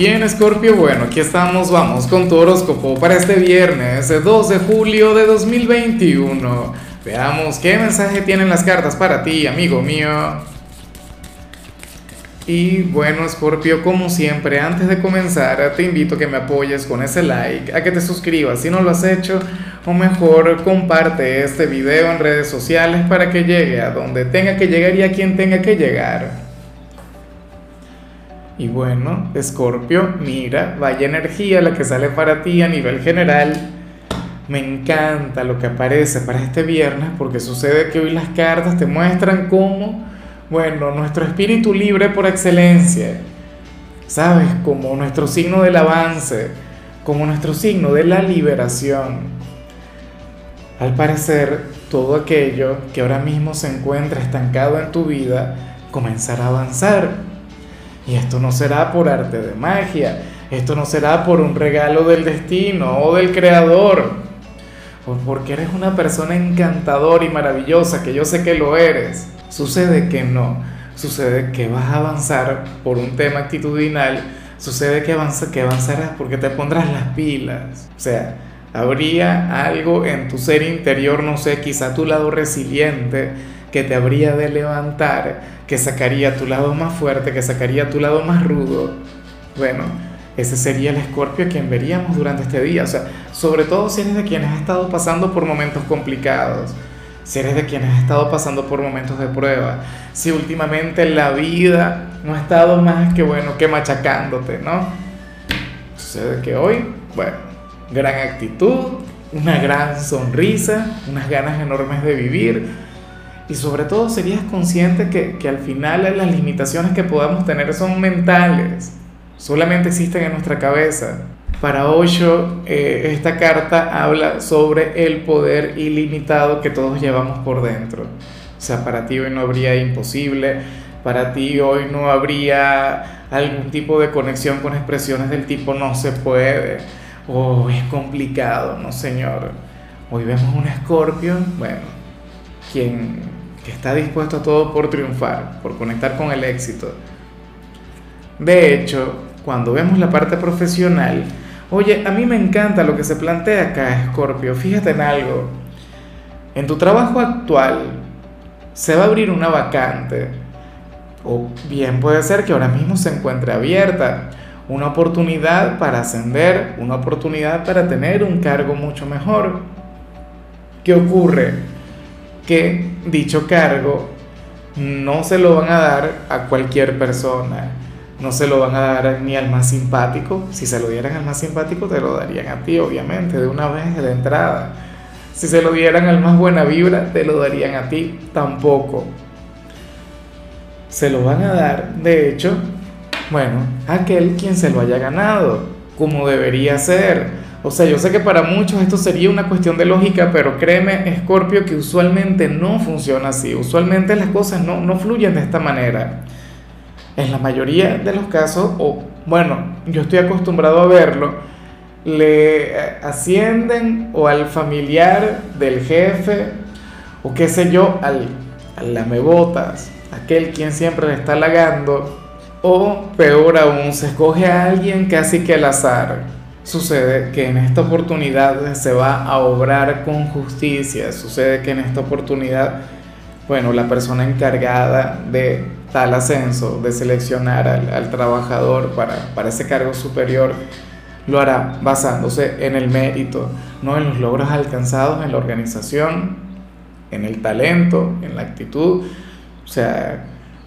Bien, Scorpio, bueno, aquí estamos, vamos con tu horóscopo para este viernes, 2 de julio de 2021. Veamos qué mensaje tienen las cartas para ti, amigo mío. Y bueno, Scorpio, como siempre, antes de comenzar, te invito a que me apoyes con ese like, a que te suscribas si no lo has hecho, o mejor comparte este video en redes sociales para que llegue a donde tenga que llegar y a quien tenga que llegar. Y bueno, Escorpio, mira, vaya energía la que sale para ti a nivel general. Me encanta lo que aparece para este viernes porque sucede que hoy las cartas te muestran cómo, bueno, nuestro espíritu libre por excelencia, ¿sabes? Como nuestro signo del avance, como nuestro signo de la liberación. Al parecer, todo aquello que ahora mismo se encuentra estancado en tu vida comenzará a avanzar y esto no será por arte de magia, esto no será por un regalo del destino o del creador, o porque eres una persona encantadora y maravillosa, que yo sé que lo eres. Sucede que no, sucede que vas a avanzar por un tema actitudinal, sucede que, avanza, que avanzarás porque te pondrás las pilas. O sea, habría algo en tu ser interior, no sé, quizá tu lado resiliente, que te habría de levantar, que sacaría tu lado más fuerte, que sacaría tu lado más rudo. Bueno, ese sería el escorpio a quien veríamos durante este día. O sea, sobre todo si eres de quienes has estado pasando por momentos complicados, si eres de quienes has estado pasando por momentos de prueba, si últimamente la vida no ha estado más que bueno, que machacándote, ¿no? Sucede que hoy, bueno, gran actitud, una gran sonrisa, unas ganas enormes de vivir y sobre todo serías consciente que, que al final las limitaciones que podamos tener son mentales, solamente existen en nuestra cabeza. Para Osho, eh, esta carta habla sobre el poder ilimitado que todos llevamos por dentro. O sea, para ti hoy no habría imposible, para ti hoy no habría algún tipo de conexión con expresiones del tipo no se puede o es complicado, no señor. Hoy vemos un escorpio, bueno, quien que está dispuesto a todo por triunfar, por conectar con el éxito. De hecho, cuando vemos la parte profesional, oye, a mí me encanta lo que se plantea acá, Scorpio. Fíjate en algo. En tu trabajo actual se va a abrir una vacante, o bien puede ser que ahora mismo se encuentre abierta una oportunidad para ascender, una oportunidad para tener un cargo mucho mejor. ¿Qué ocurre? Que dicho cargo no se lo van a dar a cualquier persona, no se lo van a dar ni al más simpático, si se lo dieran al más simpático te lo darían a ti, obviamente, de una vez de entrada. Si se lo dieran al más buena vibra, te lo darían a ti, tampoco. Se lo van a dar, de hecho, bueno, a aquel quien se lo haya ganado, como debería ser o sea, yo sé que para muchos esto sería una cuestión de lógica, pero créeme, Scorpio, que usualmente no funciona así. Usualmente las cosas no, no fluyen de esta manera. En la mayoría de los casos, o bueno, yo estoy acostumbrado a verlo, le ascienden o al familiar del jefe, o qué sé yo, al, al lamebotas, aquel quien siempre le está halagando, o peor aún, se escoge a alguien casi que al azar Sucede que en esta oportunidad se va a obrar con justicia, sucede que en esta oportunidad, bueno, la persona encargada de tal ascenso, de seleccionar al, trabajador para, para ese cargo superior, lo hará basándose en el mérito, no en los logros alcanzados en la organización, en el talento, en la actitud, o sea,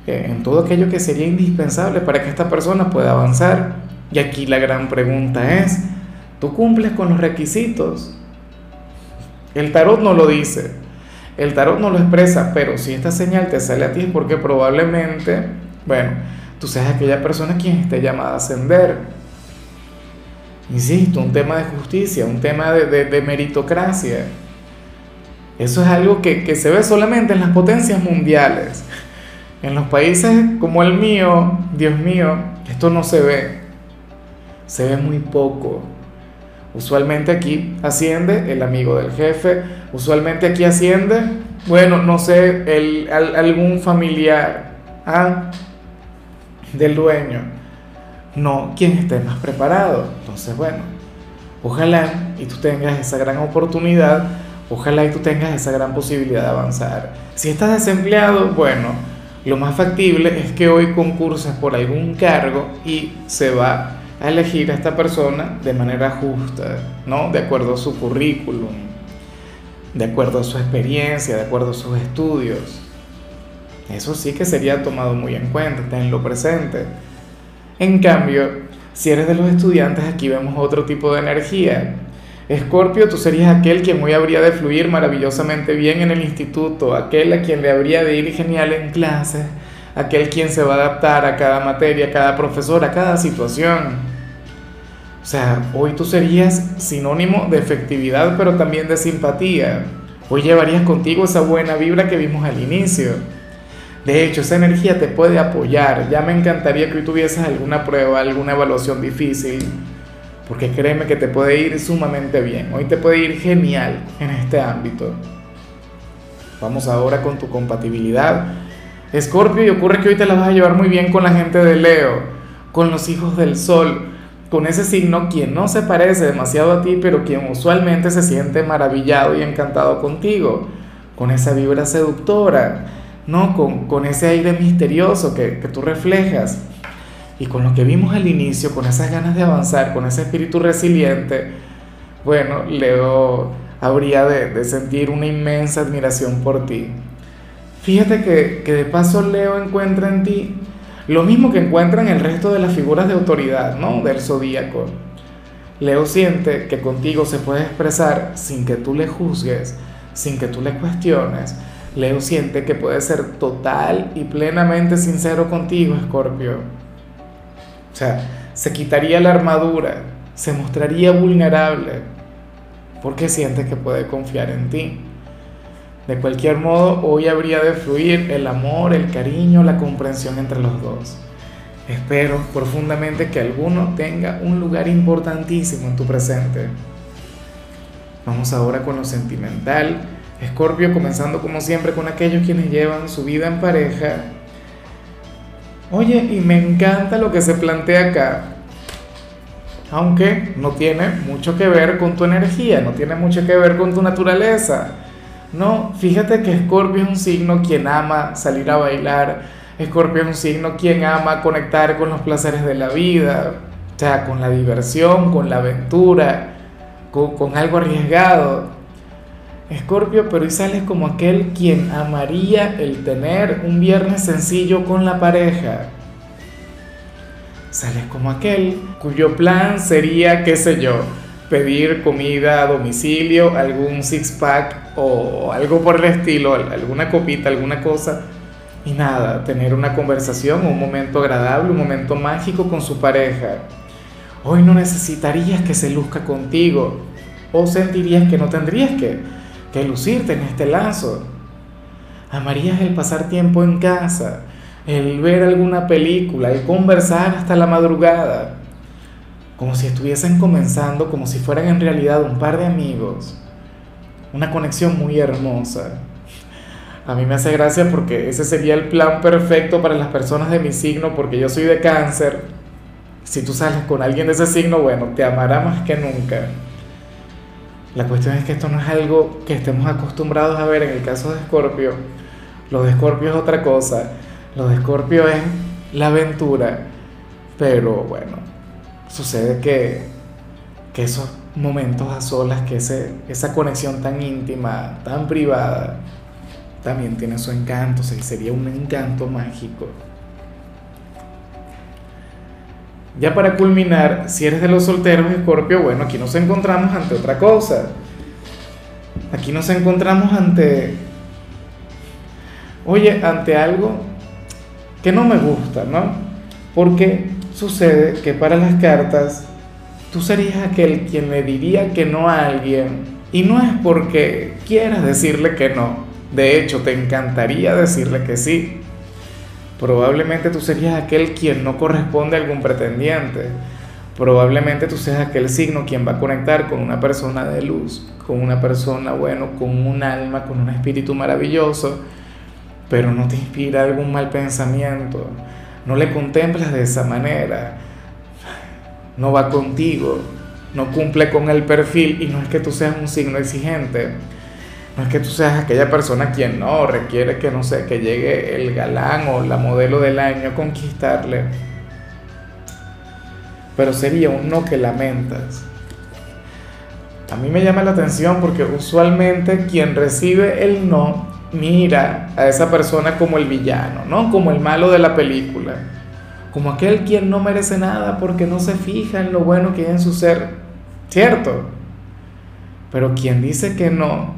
en todo aquello que sería indispensable para que esta persona pueda avanzar. Y aquí la gran pregunta es, ¿tú cumples con los requisitos? El tarot no lo dice, el tarot no lo expresa, pero si esta señal te sale a ti es porque probablemente, bueno, tú seas aquella persona quien esté llamada a ascender. Insisto, un tema de justicia, un tema de, meritocracia. Eso es algo que, que se ve solamente en las potencias mundiales. En los países como el mío, Dios mío, esto no se ve se ve muy poco. Usualmente aquí asciende el amigo del jefe, usualmente aquí asciende, bueno, no sé, algún familiar ¿ah? del dueño. no quien esté más preparado. Entonces, bueno, ojalá y tú tengas esa gran oportunidad, ojalá y tú tengas esa gran posibilidad de avanzar. Si estás desempleado, bueno, lo más factible es que hoy concurses por algún cargo y se va a elegir a esta persona de manera justa, ¿no? De acuerdo a su currículum, de acuerdo a su experiencia, de acuerdo a sus estudios. Eso sí que sería tomado muy en cuenta, tenlo presente. En cambio, si eres de los estudiantes, aquí vemos otro tipo de energía. Escorpio, tú serías aquel quien hoy habría de fluir maravillosamente bien en el instituto, aquel a quien le habría de ir genial en clases, aquel quien se va a adaptar a cada materia, a cada profesor, a cada situación. O sea, hoy tú serías sinónimo de efectividad, pero también de simpatía. Hoy llevarías contigo esa buena vibra que vimos al inicio. De hecho, esa energía te puede apoyar. Ya me encantaría que hoy tuvieses alguna prueba, alguna evaluación difícil, porque créeme que te puede ir sumamente bien. Hoy te puede ir genial en este ámbito. Vamos ahora con tu compatibilidad. Escorpio, y ocurre que hoy te la vas a llevar muy bien con la gente de Leo, con los hijos del Sol con ese signo quien no se parece demasiado a ti, pero quien usualmente se siente maravillado y encantado contigo, con esa vibra seductora, ¿no? Con, con ese aire misterioso que, que, tú reflejas. Y con lo que vimos al inicio, con esas ganas de avanzar, con ese espíritu resiliente, bueno, Leo habría de, de sentir una inmensa admiración por ti. Fíjate que, que de paso Leo encuentra en ti lo mismo que encuentran el resto de las figuras de autoridad, ¿no? Del zodíaco. Leo siente que contigo se puede expresar sin que tú le juzgues, sin que tú le cuestiones. Leo siente que puede ser total y plenamente sincero contigo, Escorpio. O sea, se quitaría la armadura, se mostraría vulnerable, porque siente que puede confiar en ti. De cualquier modo, hoy habría de fluir el amor, el cariño, la comprensión entre los dos. Espero profundamente que alguno tenga un lugar importantísimo en tu presente. Vamos ahora con lo sentimental. Escorpio comenzando como siempre con aquellos quienes llevan su vida en pareja. Oye, y me encanta lo que se plantea acá. Aunque no tiene mucho que ver con tu energía, no tiene mucho que ver con tu naturaleza no, fíjate que Escorpio es un signo quien ama salir a bailar, Escorpio es un signo quien ama conectar con los placeres de la vida, o sea, con la diversión, con la aventura, con, algo arriesgado. Escorpio, pero hoy sales como aquel quien amaría el tener un viernes sencillo con la pareja. Sales como aquel cuyo plan sería, qué sé yo, pedir comida a domicilio, algún six-pack o algo por el estilo, alguna copita, alguna cosa. Y nada, tener una conversación, un momento agradable, un momento mágico con su pareja. Hoy no necesitarías que se luzca contigo o sentirías que no tendrías que, que lucirte en este lazo. Amarías el pasar tiempo en casa, el ver alguna película, el conversar hasta la madrugada como si estuviesen comenzando, como si fueran en realidad un par de amigos. Una conexión muy hermosa. A mí me hace gracia porque ese sería el plan perfecto para las personas de mi signo, porque yo soy de cáncer. Si tú sales con alguien de ese signo, bueno, te amará más que nunca. La cuestión es que esto no es algo que estemos acostumbrados a ver en el caso de Escorpio. Lo de Escorpio es otra cosa. Lo de Escorpio es la aventura. Pero bueno, sucede que, esos momentos a solas, que esa conexión tan íntima, tan privada, también tiene su encanto, sería un encanto mágico. Ya para culminar, si eres de los solteros, Escorpio, bueno, aquí nos encontramos ante otra cosa. Aquí nos encontramos ante, oye, ante algo que no me gusta, ¿no? Porque sucede que para las cartas tú serías aquel quien le diría que no a alguien y no es porque quieras decirle que no, de hecho te encantaría decirle que sí. Probablemente tú serías aquel quien no corresponde a algún pretendiente. Probablemente tú seas aquel signo quien va a conectar con una persona de luz, con una persona, bueno, con un alma, con un espíritu maravilloso, pero no te inspira algún mal pensamiento no le contemplas de esa manera, no va contigo, no cumple con el perfil y no es que tú seas un signo exigente, no es que tú seas aquella persona quien no requiere que no sé, que llegue el galán o la modelo del año a conquistarle. Pero sería un no que lamentas. A mí me llama la atención porque usualmente quien recibe el no mira a esa persona como el villano, ¿no? Como el malo de la película. Como aquel quien no merece nada porque no se fija en lo bueno que hay en su ser. ¿Cierto? Pero quien dice que no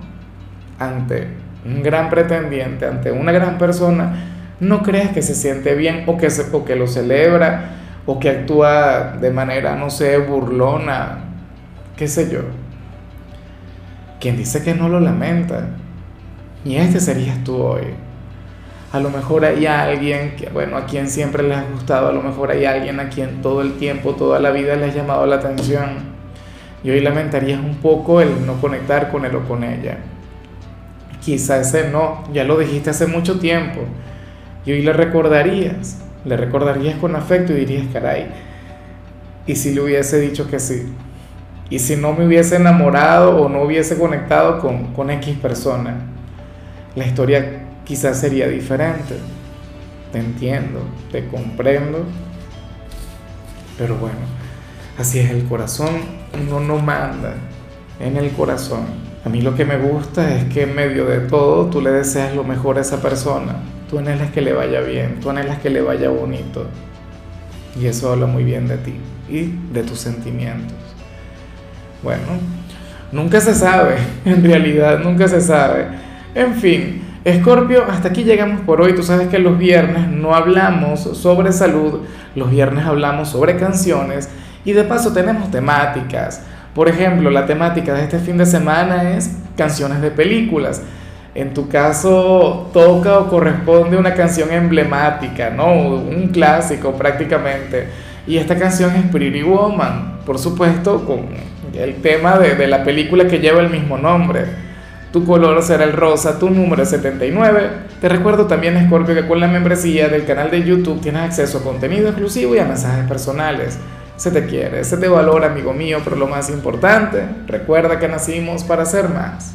ante un gran pretendiente, ante una gran persona, no creas que se siente bien o que, o que lo celebra o que actúa de manera, no sé, burlona, qué sé yo. Quien dice que no lo lamenta. Y este serías tú hoy. A lo mejor hay alguien que, bueno, a quien siempre le ha gustado, a lo mejor hay alguien a quien todo el tiempo, toda la vida le ha llamado la atención. Y hoy lamentarías un poco el no conectar con él o con ella. Quizá ese no, ya lo dijiste hace mucho tiempo. Y hoy le recordarías, le recordarías con afecto y dirías, caray, ¿y si le hubiese dicho que sí? ¿Y si no me hubiese enamorado o no hubiese conectado con, con X persona? La historia quizás sería diferente. Te entiendo, te comprendo. Pero bueno, así es el corazón, uno no manda en el corazón. A mí lo que me gusta es que en medio de todo tú le deseas lo mejor a esa persona. Tú anhelas que le vaya bien, tú anhelas que le vaya bonito. Y eso habla muy bien de ti y de tus sentimientos. Bueno, nunca se sabe, en realidad nunca se sabe. En fin, Escorpio, hasta aquí llegamos por hoy. Tú sabes que los viernes no hablamos sobre salud, los viernes hablamos sobre canciones y de paso tenemos temáticas. Por ejemplo, la temática de este fin de semana es canciones de películas. En tu caso, toca o corresponde una canción emblemática, ¿no? Un clásico prácticamente. Y esta canción es Pretty Woman, por supuesto, con el tema de, de la película que lleva el mismo nombre. Tu color será el rosa, tu número es 79. Te recuerdo también, Scorpio, que con la membresía del canal de YouTube tienes acceso a contenido exclusivo y a mensajes personales. Se te quiere, se te valora, amigo mío, pero lo más importante, recuerda que nacimos para ser más.